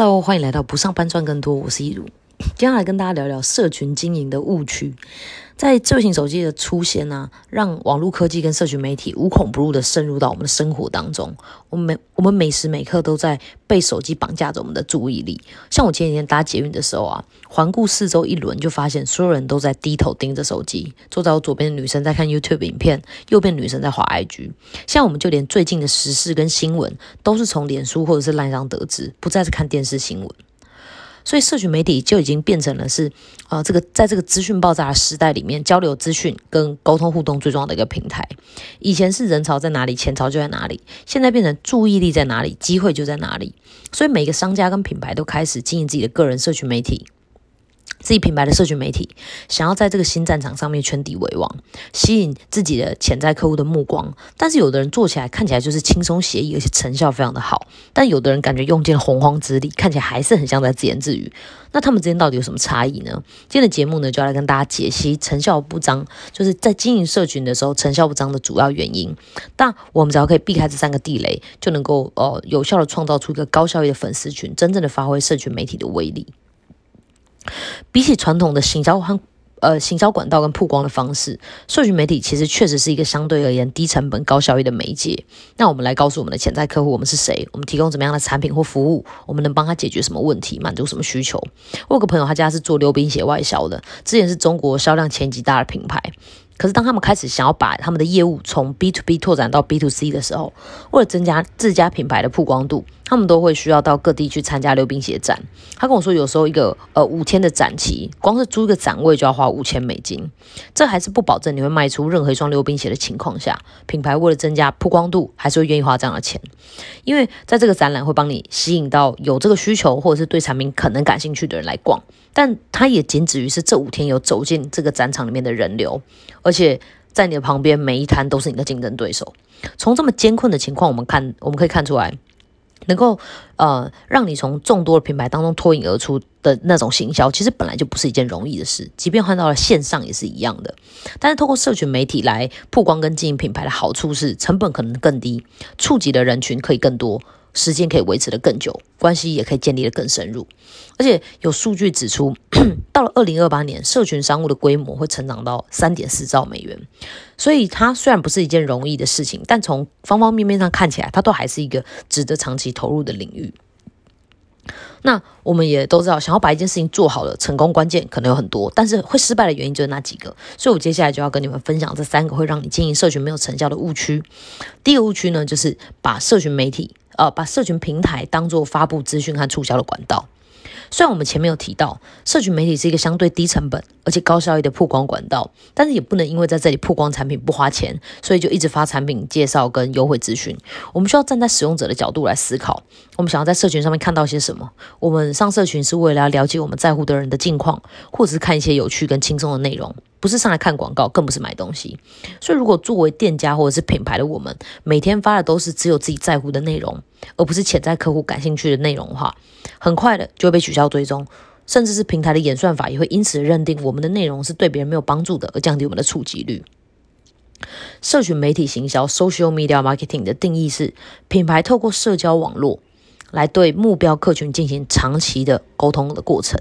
Hello，欢迎来到不上班赚更多，我是一如。接下来跟大家聊聊社群经营的误区。在智型手机的出现呢，让网络科技跟社群媒体无孔不入的渗入到我们的生活当中。我们每我们每时每刻都在被手机绑架着我们的注意力。像我前几天搭捷运的时候啊，环顾四周一轮，就发现所有人都在低头盯着手机。坐在我左边的女生在看 YouTube 影片，右边女生在滑 IG。像我们就连最近的时事跟新闻，都是从脸书或者是赖上得知，不再是看电视新闻。所以，社群媒体就已经变成了是，啊，这个在这个资讯爆炸的时代里面，交流资讯跟沟通互动最重要的一个平台。以前是人潮在哪里，钱潮就在哪里，现在变成注意力在哪里，机会就在哪里。所以，每个商家跟品牌都开始经营自己的个人社群媒体。自己品牌的社群媒体，想要在这个新战场上面圈地为王，吸引自己的潜在客户的目光。但是有的人做起来看起来就是轻松写意，而且成效非常的好。但有的人感觉用尽了洪荒之力，看起来还是很像在自言自语。那他们之间到底有什么差异呢？今天的节目呢，就要来跟大家解析成效不彰，就是在经营社群的时候成效不彰的主要原因。但我们只要可以避开这三个地雷，就能够呃有效的创造出一个高效益的粉丝群，真正的发挥社群媒体的威力。比起传统的行销和呃行销管道跟曝光的方式，社群媒体其实确实是一个相对而言低成本高效益的媒介。那我们来告诉我们的潜在客户，我们是谁？我们提供怎么样的产品或服务？我们能帮他解决什么问题？满足什么需求？我有个朋友，他家是做溜冰鞋外销的，之前是中国销量前几大的品牌。可是当他们开始想要把他们的业务从 B to B 拓展到 B to C 的时候，为了增加自家品牌的曝光度，他们都会需要到各地去参加溜冰鞋展。他跟我说，有时候一个呃五天的展期，光是租一个展位就要花五千美金。这还是不保证你会卖出任何一双溜冰鞋的情况下，品牌为了增加曝光度，还是会愿意花这样的钱。因为在这个展览会帮你吸引到有这个需求或者是对产品可能感兴趣的人来逛，但它也仅止于是这五天有走进这个展场里面的人流。而且在你的旁边，每一摊都是你的竞争对手。从这么艰困的情况，我们看，我们可以看出来，能够呃让你从众多的品牌当中脱颖而出的那种行销，其实本来就不是一件容易的事。即便换到了线上，也是一样的。但是透过社群媒体来曝光跟经营品牌的好处是，成本可能更低，触及的人群可以更多。时间可以维持的更久，关系也可以建立的更深入，而且有数据指出，到了二零二八年，社群商务的规模会成长到三点四兆美元。所以它虽然不是一件容易的事情，但从方方面面上看起来，它都还是一个值得长期投入的领域。那我们也都知道，想要把一件事情做好了，成功关键可能有很多，但是会失败的原因就是那几个。所以我接下来就要跟你们分享这三个会让你经营社群没有成效的误区。第一个误区呢，就是把社群媒体。呃，把社群平台当做发布资讯和促销的管道。虽然我们前面有提到，社群媒体是一个相对低成本而且高效益的曝光管道，但是也不能因为在这里曝光产品不花钱，所以就一直发产品介绍跟优惠资讯。我们需要站在使用者的角度来思考，我们想要在社群上面看到些什么？我们上社群是为了要了解我们在乎的人的近况，或者是看一些有趣跟轻松的内容。不是上来看广告，更不是买东西。所以，如果作为店家或者是品牌的我们，每天发的都是只有自己在乎的内容，而不是潜在客户感兴趣的内容的话，很快的就会被取消追踪，甚至是平台的演算法也会因此认定我们的内容是对别人没有帮助的，而降低我们的触及率。社群媒体行销 （social media marketing） 的定义是，品牌透过社交网络来对目标客群进行长期的沟通的过程。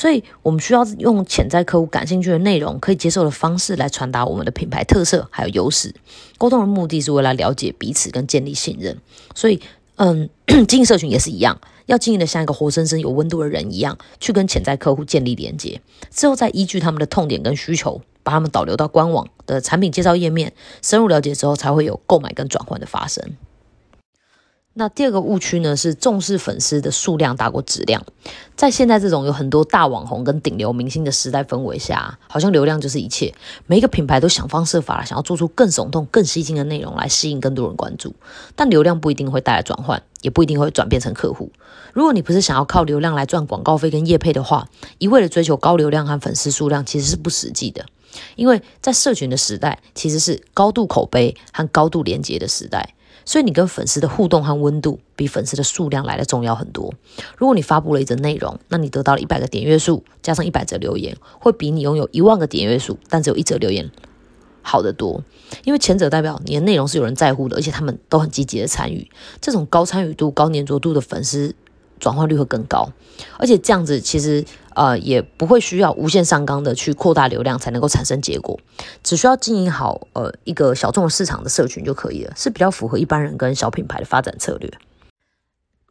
所以，我们需要用潜在客户感兴趣的内容、可以接受的方式来传达我们的品牌特色还有优势。沟通的目的是为了了解彼此跟建立信任。所以，嗯，经营社群也是一样，要经营的像一个活生生有温度的人一样，去跟潜在客户建立连接。之后再依据他们的痛点跟需求，把他们导流到官网的产品介绍页面，深入了解之后，才会有购买跟转换的发生。那第二个误区呢，是重视粉丝的数量大过质量。在现在这种有很多大网红跟顶流明星的时代氛围下，好像流量就是一切。每一个品牌都想方设法想要做出更耸动、更吸睛的内容来吸引更多人关注。但流量不一定会带来转换，也不一定会转变成客户。如果你不是想要靠流量来赚广告费跟业配的话，一味的追求高流量和粉丝数量，其实是不实际的。因为在社群的时代，其实是高度口碑和高度连接的时代。所以你跟粉丝的互动和温度，比粉丝的数量来的重要很多。如果你发布了一则内容，那你得到了一百个点阅数，加上一百则留言，会比你拥有一万个点阅数，但只有一则留言好得多。因为前者代表你的内容是有人在乎的，而且他们都很积极的参与。这种高参与度、高粘着度的粉丝转化率会更高，而且这样子其实呃也不会需要无限上纲的去扩大流量才能够产生结果，只需要经营好呃一个小众市场的社群就可以了，是比较符合一般人跟小品牌的发展策略。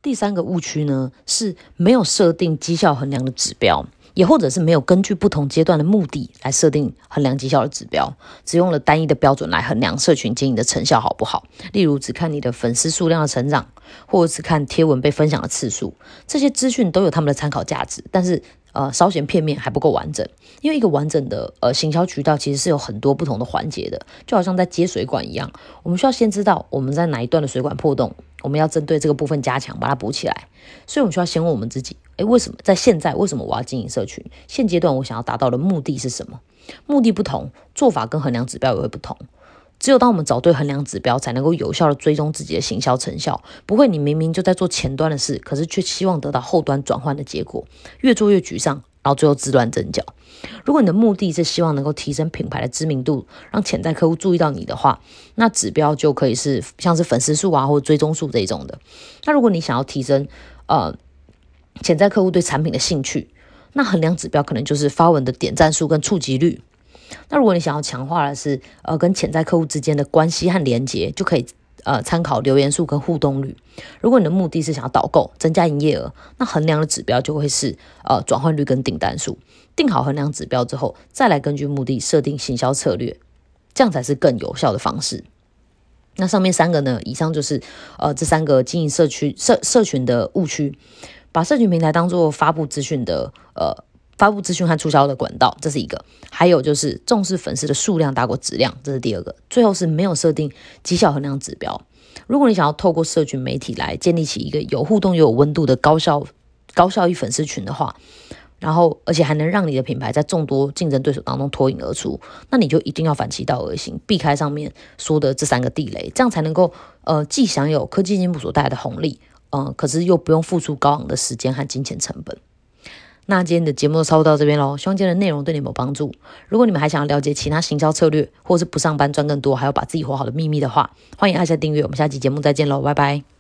第三个误区呢是没有设定绩效衡量的指标。也或者是没有根据不同阶段的目的来设定衡量绩效的指标，只用了单一的标准来衡量社群经营的成效好不好？例如只看你的粉丝数量的成长，或者只看贴文被分享的次数，这些资讯都有他们的参考价值，但是呃稍显片面，还不够完整。因为一个完整的呃行销渠道其实是有很多不同的环节的，就好像在接水管一样，我们需要先知道我们在哪一段的水管破洞。我们要针对这个部分加强，把它补起来。所以，我们需要先问我们自己：诶，为什么在现在，为什么我要经营社群？现阶段我想要达到的目的是什么？目的不同，做法跟衡量指标也会不同。只有当我们找对衡量指标，才能够有效的追踪自己的行销成效。不会，你明明就在做前端的事，可是却希望得到后端转换的结果，越做越沮丧。然后最后自乱阵脚。如果你的目的是希望能够提升品牌的知名度，让潜在客户注意到你的话，那指标就可以是像是粉丝数啊，或追踪数这一种的。那如果你想要提升呃潜在客户对产品的兴趣，那衡量指标可能就是发文的点赞数跟触及率。那如果你想要强化的是呃跟潜在客户之间的关系和连接，就可以。呃，参考留言数跟互动率。如果你的目的是想要导购、增加营业额，那衡量的指标就会是呃转换率跟订单数。定好衡量指标之后，再来根据目的设定行销策略，这样才是更有效的方式。那上面三个呢？以上就是呃这三个经营社区社社群的误区，把社群平台当做发布资讯的呃。发布资讯和促销的管道，这是一个；还有就是重视粉丝的数量大过质量，这是第二个。最后是没有设定绩效衡量指标。如果你想要透过社群媒体来建立起一个有互动又有温度的高效高效益粉丝群的话，然后而且还能让你的品牌在众多竞争对手当中脱颖而出，那你就一定要反其道而行，避开上面说的这三个地雷，这样才能够呃既享有科技进步所带来的红利，嗯，可是又不用付出高昂的时间和金钱成本。那今天的节目就差不多到这边喽，希望今天的内容对你们有帮助。如果你们还想要了解其他行销策略，或是不上班赚更多，还要把自己活好的秘密的话，欢迎按下订阅。我们下期节目再见喽，拜拜。